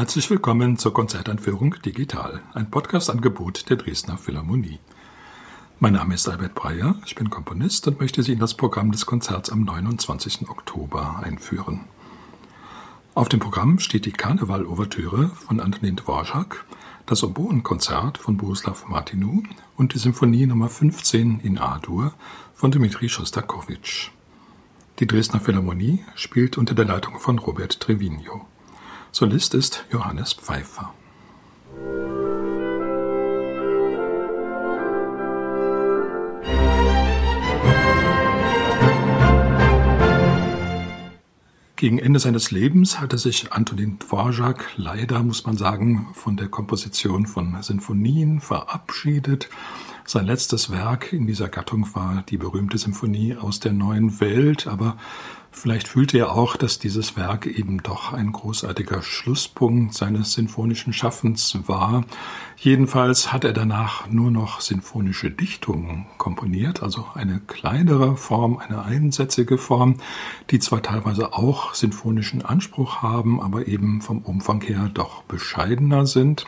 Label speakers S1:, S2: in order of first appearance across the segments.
S1: Herzlich willkommen zur Konzertanführung Digital, ein Podcast-Angebot der Dresdner Philharmonie. Mein Name ist Albert Breyer, ich bin Komponist und möchte Sie in das Programm des Konzerts am 29. Oktober einführen. Auf dem Programm steht die Karneval-Ouvertüre von Antonin Dvorak, das Oboenkonzert von Bohuslav Martinu und die Symphonie Nummer 15 in A-Dur von Dmitri Schostakowitsch. Die Dresdner Philharmonie spielt unter der Leitung von Robert Trevino. Solist ist Johannes Pfeiffer. Gegen Ende seines Lebens hatte sich Antonin Dvorak leider, muss man sagen, von der Komposition von Sinfonien verabschiedet. Sein letztes Werk in dieser Gattung war die berühmte Symphonie aus der neuen Welt, aber Vielleicht fühlte er auch, dass dieses Werk eben doch ein großartiger Schlusspunkt seines sinfonischen Schaffens war. Jedenfalls hat er danach nur noch sinfonische Dichtungen komponiert, also eine kleinere Form, eine einsätzige Form, die zwar teilweise auch sinfonischen Anspruch haben, aber eben vom Umfang her doch bescheidener sind.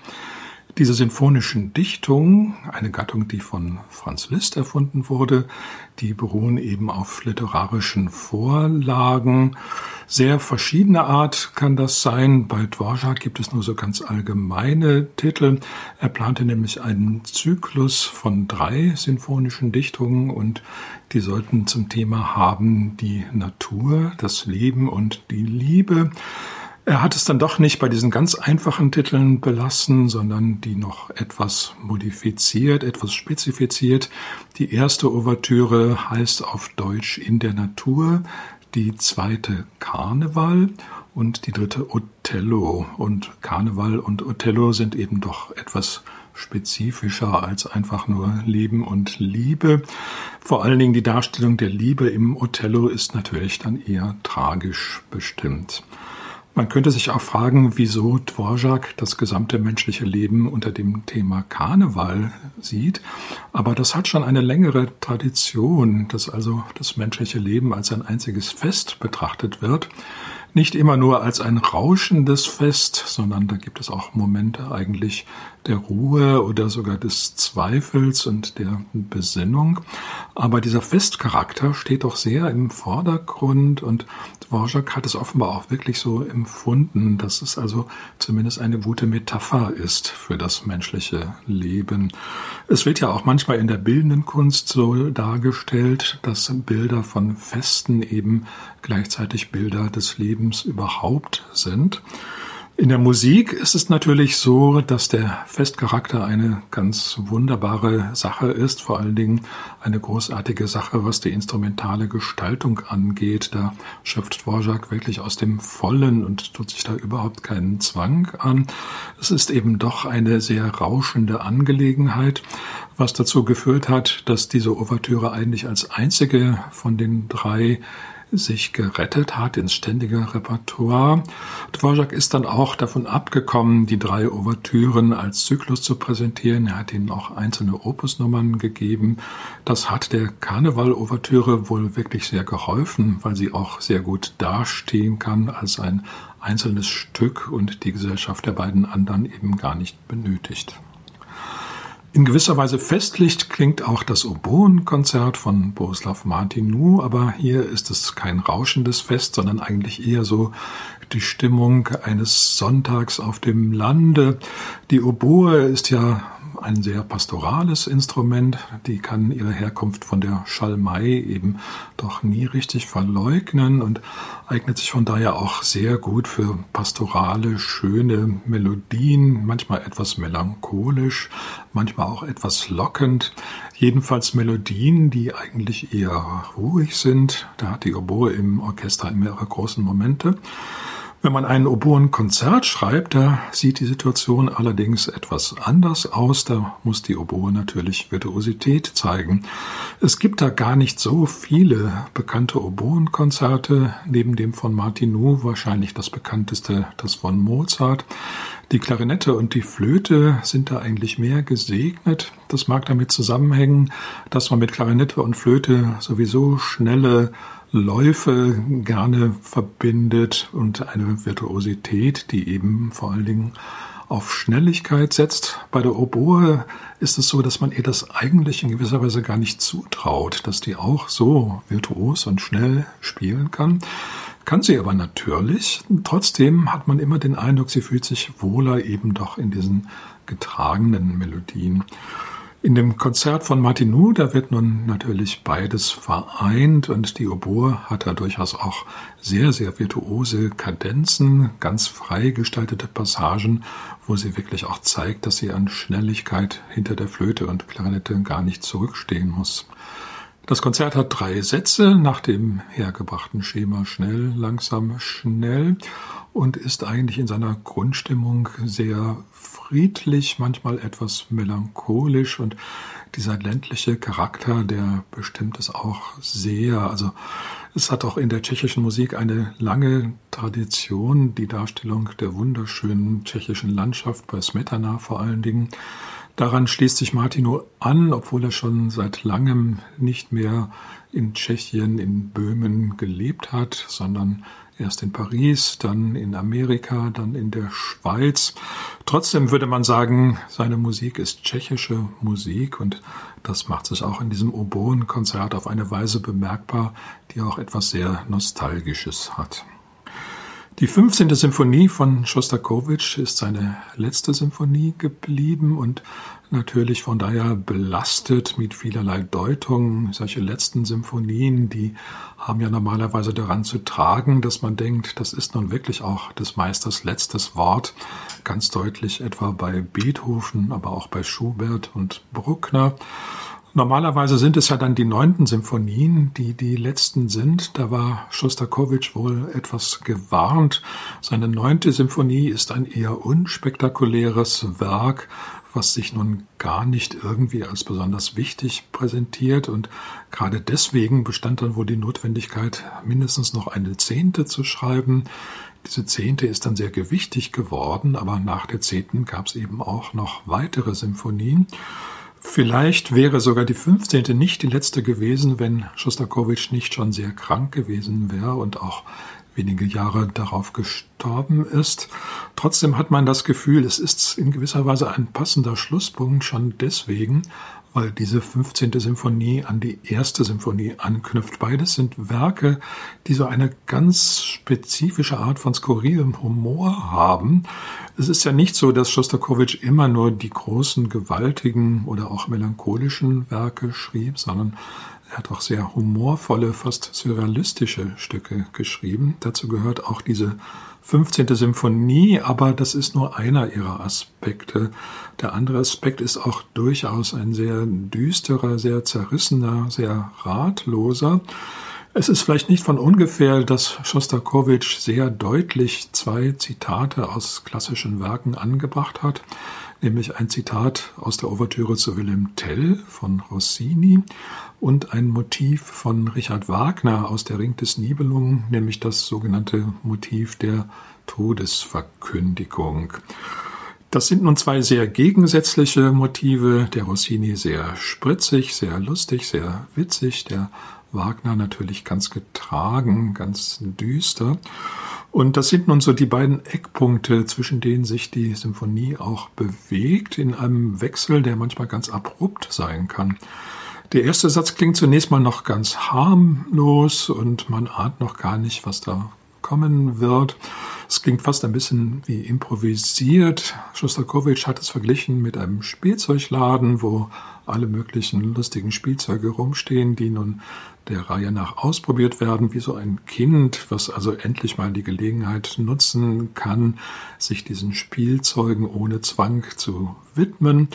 S1: Diese sinfonischen Dichtungen, eine Gattung, die von Franz Liszt erfunden wurde, die beruhen eben auf literarischen Vorlagen. Sehr verschiedene Art kann das sein. Bei Dvorak gibt es nur so ganz allgemeine Titel. Er plante nämlich einen Zyklus von drei sinfonischen Dichtungen und die sollten zum Thema haben die Natur, das Leben und die Liebe. Er hat es dann doch nicht bei diesen ganz einfachen Titeln belassen, sondern die noch etwas modifiziert, etwas spezifiziert. Die erste Ouvertüre heißt auf Deutsch In der Natur, die zweite Karneval und die dritte Othello. Und Karneval und Othello sind eben doch etwas spezifischer als einfach nur Leben und Liebe. Vor allen Dingen die Darstellung der Liebe im Othello ist natürlich dann eher tragisch bestimmt. Man könnte sich auch fragen, wieso Dvorak das gesamte menschliche Leben unter dem Thema Karneval sieht. Aber das hat schon eine längere Tradition, dass also das menschliche Leben als ein einziges Fest betrachtet wird nicht immer nur als ein rauschendes Fest, sondern da gibt es auch Momente eigentlich der Ruhe oder sogar des Zweifels und der Besinnung. Aber dieser Festcharakter steht doch sehr im Vordergrund und Dvorak hat es offenbar auch wirklich so empfunden, dass es also zumindest eine gute Metapher ist für das menschliche Leben. Es wird ja auch manchmal in der bildenden Kunst so dargestellt, dass Bilder von Festen eben gleichzeitig Bilder des Lebens überhaupt sind. In der Musik ist es natürlich so, dass der Festcharakter eine ganz wunderbare Sache ist, vor allen Dingen eine großartige Sache, was die instrumentale Gestaltung angeht. Da schöpft Dvorak wirklich aus dem Vollen und tut sich da überhaupt keinen Zwang an. Es ist eben doch eine sehr rauschende Angelegenheit, was dazu geführt hat, dass diese Ouvertüre eigentlich als einzige von den drei sich gerettet hat ins ständige Repertoire. Dvorak ist dann auch davon abgekommen, die drei Ouvertüren als Zyklus zu präsentieren. Er hat ihnen auch einzelne Opusnummern gegeben. Das hat der Karneval-Ouvertüre wohl wirklich sehr geholfen, weil sie auch sehr gut dastehen kann als ein einzelnes Stück und die Gesellschaft der beiden anderen eben gar nicht benötigt. In gewisser Weise festlich klingt auch das Oboenkonzert von Bohuslav Martinu, aber hier ist es kein rauschendes Fest, sondern eigentlich eher so die Stimmung eines Sonntags auf dem Lande. Die Oboe ist ja ein sehr pastorales Instrument. Die kann ihre Herkunft von der Schalmei eben doch nie richtig verleugnen und eignet sich von daher auch sehr gut für pastorale, schöne Melodien, manchmal etwas melancholisch, manchmal auch etwas lockend. Jedenfalls Melodien, die eigentlich eher ruhig sind. Da hat die Oboe im Orchester immer ihre großen Momente. Wenn man ein Oboen-Konzert schreibt, da sieht die Situation allerdings etwas anders aus. Da muss die Oboe natürlich Virtuosität zeigen. Es gibt da gar nicht so viele bekannte Oboen-Konzerte, neben dem von Martinou wahrscheinlich das bekannteste, das von Mozart. Die Klarinette und die Flöte sind da eigentlich mehr gesegnet. Das mag damit zusammenhängen, dass man mit Klarinette und Flöte sowieso schnelle Läufe gerne verbindet und eine Virtuosität, die eben vor allen Dingen auf Schnelligkeit setzt. Bei der Oboe ist es so, dass man ihr das eigentlich in gewisser Weise gar nicht zutraut, dass die auch so virtuos und schnell spielen kann. Kann sie aber natürlich. Trotzdem hat man immer den Eindruck, sie fühlt sich wohler eben doch in diesen getragenen Melodien. In dem Konzert von Martinou, da wird nun natürlich beides vereint und die Oboe hat da durchaus auch sehr, sehr virtuose Kadenzen, ganz frei gestaltete Passagen, wo sie wirklich auch zeigt, dass sie an Schnelligkeit hinter der Flöte und Klarinette gar nicht zurückstehen muss. Das Konzert hat drei Sätze nach dem hergebrachten Schema schnell, langsam, schnell und ist eigentlich in seiner Grundstimmung sehr friedlich, manchmal etwas melancholisch und dieser ländliche Charakter, der bestimmt es auch sehr. Also es hat auch in der tschechischen Musik eine lange Tradition, die Darstellung der wunderschönen tschechischen Landschaft bei Smetana vor allen Dingen. Daran schließt sich Martino an, obwohl er schon seit langem nicht mehr in Tschechien, in Böhmen gelebt hat, sondern Erst in Paris, dann in Amerika, dann in der Schweiz. Trotzdem würde man sagen, seine Musik ist tschechische Musik und das macht sich auch in diesem Oboen-Konzert auf eine Weise bemerkbar, die auch etwas sehr Nostalgisches hat. Die 15. Symphonie von Schostakowitsch ist seine letzte Symphonie geblieben und natürlich von daher belastet mit vielerlei Deutungen. Solche letzten Symphonien, die haben ja normalerweise daran zu tragen, dass man denkt, das ist nun wirklich auch des Meisters letztes Wort. Ganz deutlich etwa bei Beethoven, aber auch bei Schubert und Bruckner. Normalerweise sind es ja dann die neunten Symphonien, die die letzten sind. Da war Schostakowitsch wohl etwas gewarnt. Seine neunte Symphonie ist ein eher unspektakuläres Werk, was sich nun gar nicht irgendwie als besonders wichtig präsentiert. Und gerade deswegen bestand dann wohl die Notwendigkeit, mindestens noch eine Zehnte zu schreiben. Diese Zehnte ist dann sehr gewichtig geworden, aber nach der Zehnten gab es eben auch noch weitere Symphonien. Vielleicht wäre sogar die 15. nicht die letzte gewesen, wenn Schostakowitsch nicht schon sehr krank gewesen wäre und auch wenige Jahre darauf gestorben ist. Trotzdem hat man das Gefühl, es ist in gewisser Weise ein passender Schlusspunkt schon deswegen, weil diese 15. Symphonie an die erste Symphonie anknüpft. Beides sind Werke, die so eine ganz spezifische Art von skurrilem Humor haben. Es ist ja nicht so, dass Schostakowitsch immer nur die großen, gewaltigen oder auch melancholischen Werke schrieb, sondern er hat auch sehr humorvolle, fast surrealistische Stücke geschrieben. Dazu gehört auch diese 15. Symphonie, aber das ist nur einer ihrer Aspekte. Der andere Aspekt ist auch durchaus ein sehr düsterer, sehr zerrissener, sehr ratloser. Es ist vielleicht nicht von ungefähr, dass Schostakowitsch sehr deutlich zwei Zitate aus klassischen Werken angebracht hat, nämlich ein Zitat aus der Ouvertüre zu Wilhelm Tell von Rossini und ein Motiv von Richard Wagner aus der Ring des Nibelungen, nämlich das sogenannte Motiv der Todesverkündigung. Das sind nun zwei sehr gegensätzliche Motive. Der Rossini sehr spritzig, sehr lustig, sehr witzig. Der Wagner natürlich ganz getragen, ganz düster. Und das sind nun so die beiden Eckpunkte, zwischen denen sich die Symphonie auch bewegt, in einem Wechsel, der manchmal ganz abrupt sein kann. Der erste Satz klingt zunächst mal noch ganz harmlos und man ahnt noch gar nicht, was da kommen wird. Es klingt fast ein bisschen wie improvisiert. Schostakowitsch hat es verglichen mit einem Spielzeugladen, wo alle möglichen lustigen Spielzeuge rumstehen, die nun der Reihe nach ausprobiert werden, wie so ein Kind, was also endlich mal die Gelegenheit nutzen kann, sich diesen Spielzeugen ohne Zwang zu widmen.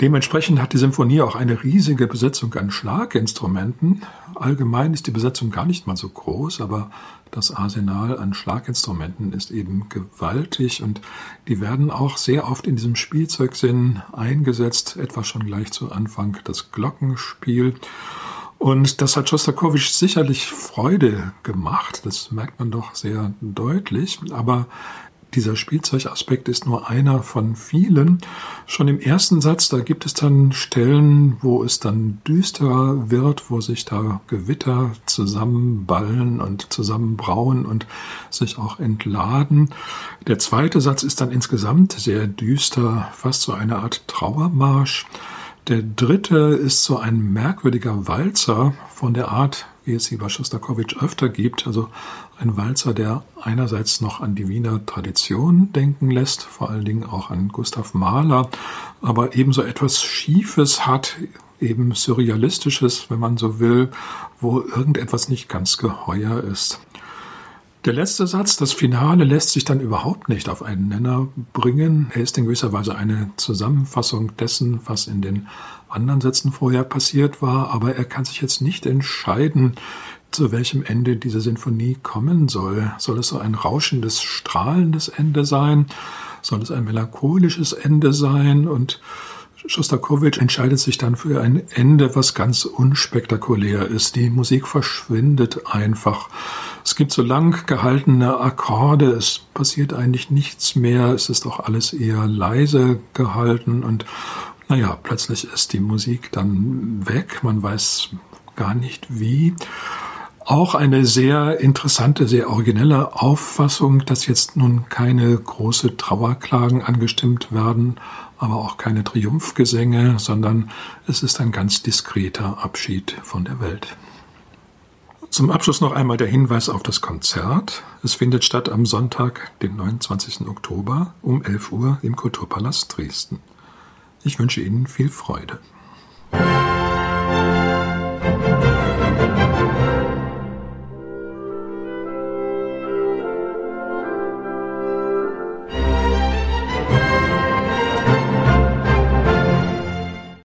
S1: Dementsprechend hat die Symphonie auch eine riesige Besetzung an Schlaginstrumenten. Allgemein ist die Besetzung gar nicht mal so groß, aber das Arsenal an Schlaginstrumenten ist eben gewaltig und die werden auch sehr oft in diesem Spielzeugsinn eingesetzt, etwa schon gleich zu Anfang das Glockenspiel. Und das hat Schostakowitsch sicherlich Freude gemacht, das merkt man doch sehr deutlich, aber dieser Spielzeugaspekt ist nur einer von vielen. Schon im ersten Satz, da gibt es dann Stellen, wo es dann düsterer wird, wo sich da Gewitter zusammenballen und zusammenbrauen und sich auch entladen. Der zweite Satz ist dann insgesamt sehr düster, fast so eine Art Trauermarsch. Der dritte ist so ein merkwürdiger Walzer von der Art, wie es sie bei Schostakowitsch öfter gibt. Also ein Walzer, der einerseits noch an die Wiener Tradition denken lässt, vor allen Dingen auch an Gustav Mahler, aber ebenso etwas Schiefes hat, eben Surrealistisches, wenn man so will, wo irgendetwas nicht ganz geheuer ist. Der letzte Satz, das Finale, lässt sich dann überhaupt nicht auf einen Nenner bringen. Er ist in gewisser Weise eine Zusammenfassung dessen, was in den anderen Sätzen vorher passiert war, aber er kann sich jetzt nicht entscheiden, zu welchem Ende diese Sinfonie kommen soll. Soll es so ein rauschendes, strahlendes Ende sein? Soll es ein melancholisches Ende sein? Und Schostakowitsch entscheidet sich dann für ein Ende, was ganz unspektakulär ist. Die Musik verschwindet einfach. Es gibt so lang gehaltene Akkorde, es passiert eigentlich nichts mehr, es ist auch alles eher leise gehalten und naja, plötzlich ist die Musik dann weg, man weiß gar nicht wie. Auch eine sehr interessante, sehr originelle Auffassung, dass jetzt nun keine große Trauerklagen angestimmt werden, aber auch keine Triumphgesänge, sondern es ist ein ganz diskreter Abschied von der Welt. Zum Abschluss noch einmal der Hinweis auf das Konzert. Es findet statt am Sonntag, den 29. Oktober um 11 Uhr im Kulturpalast Dresden. Ich wünsche Ihnen viel Freude.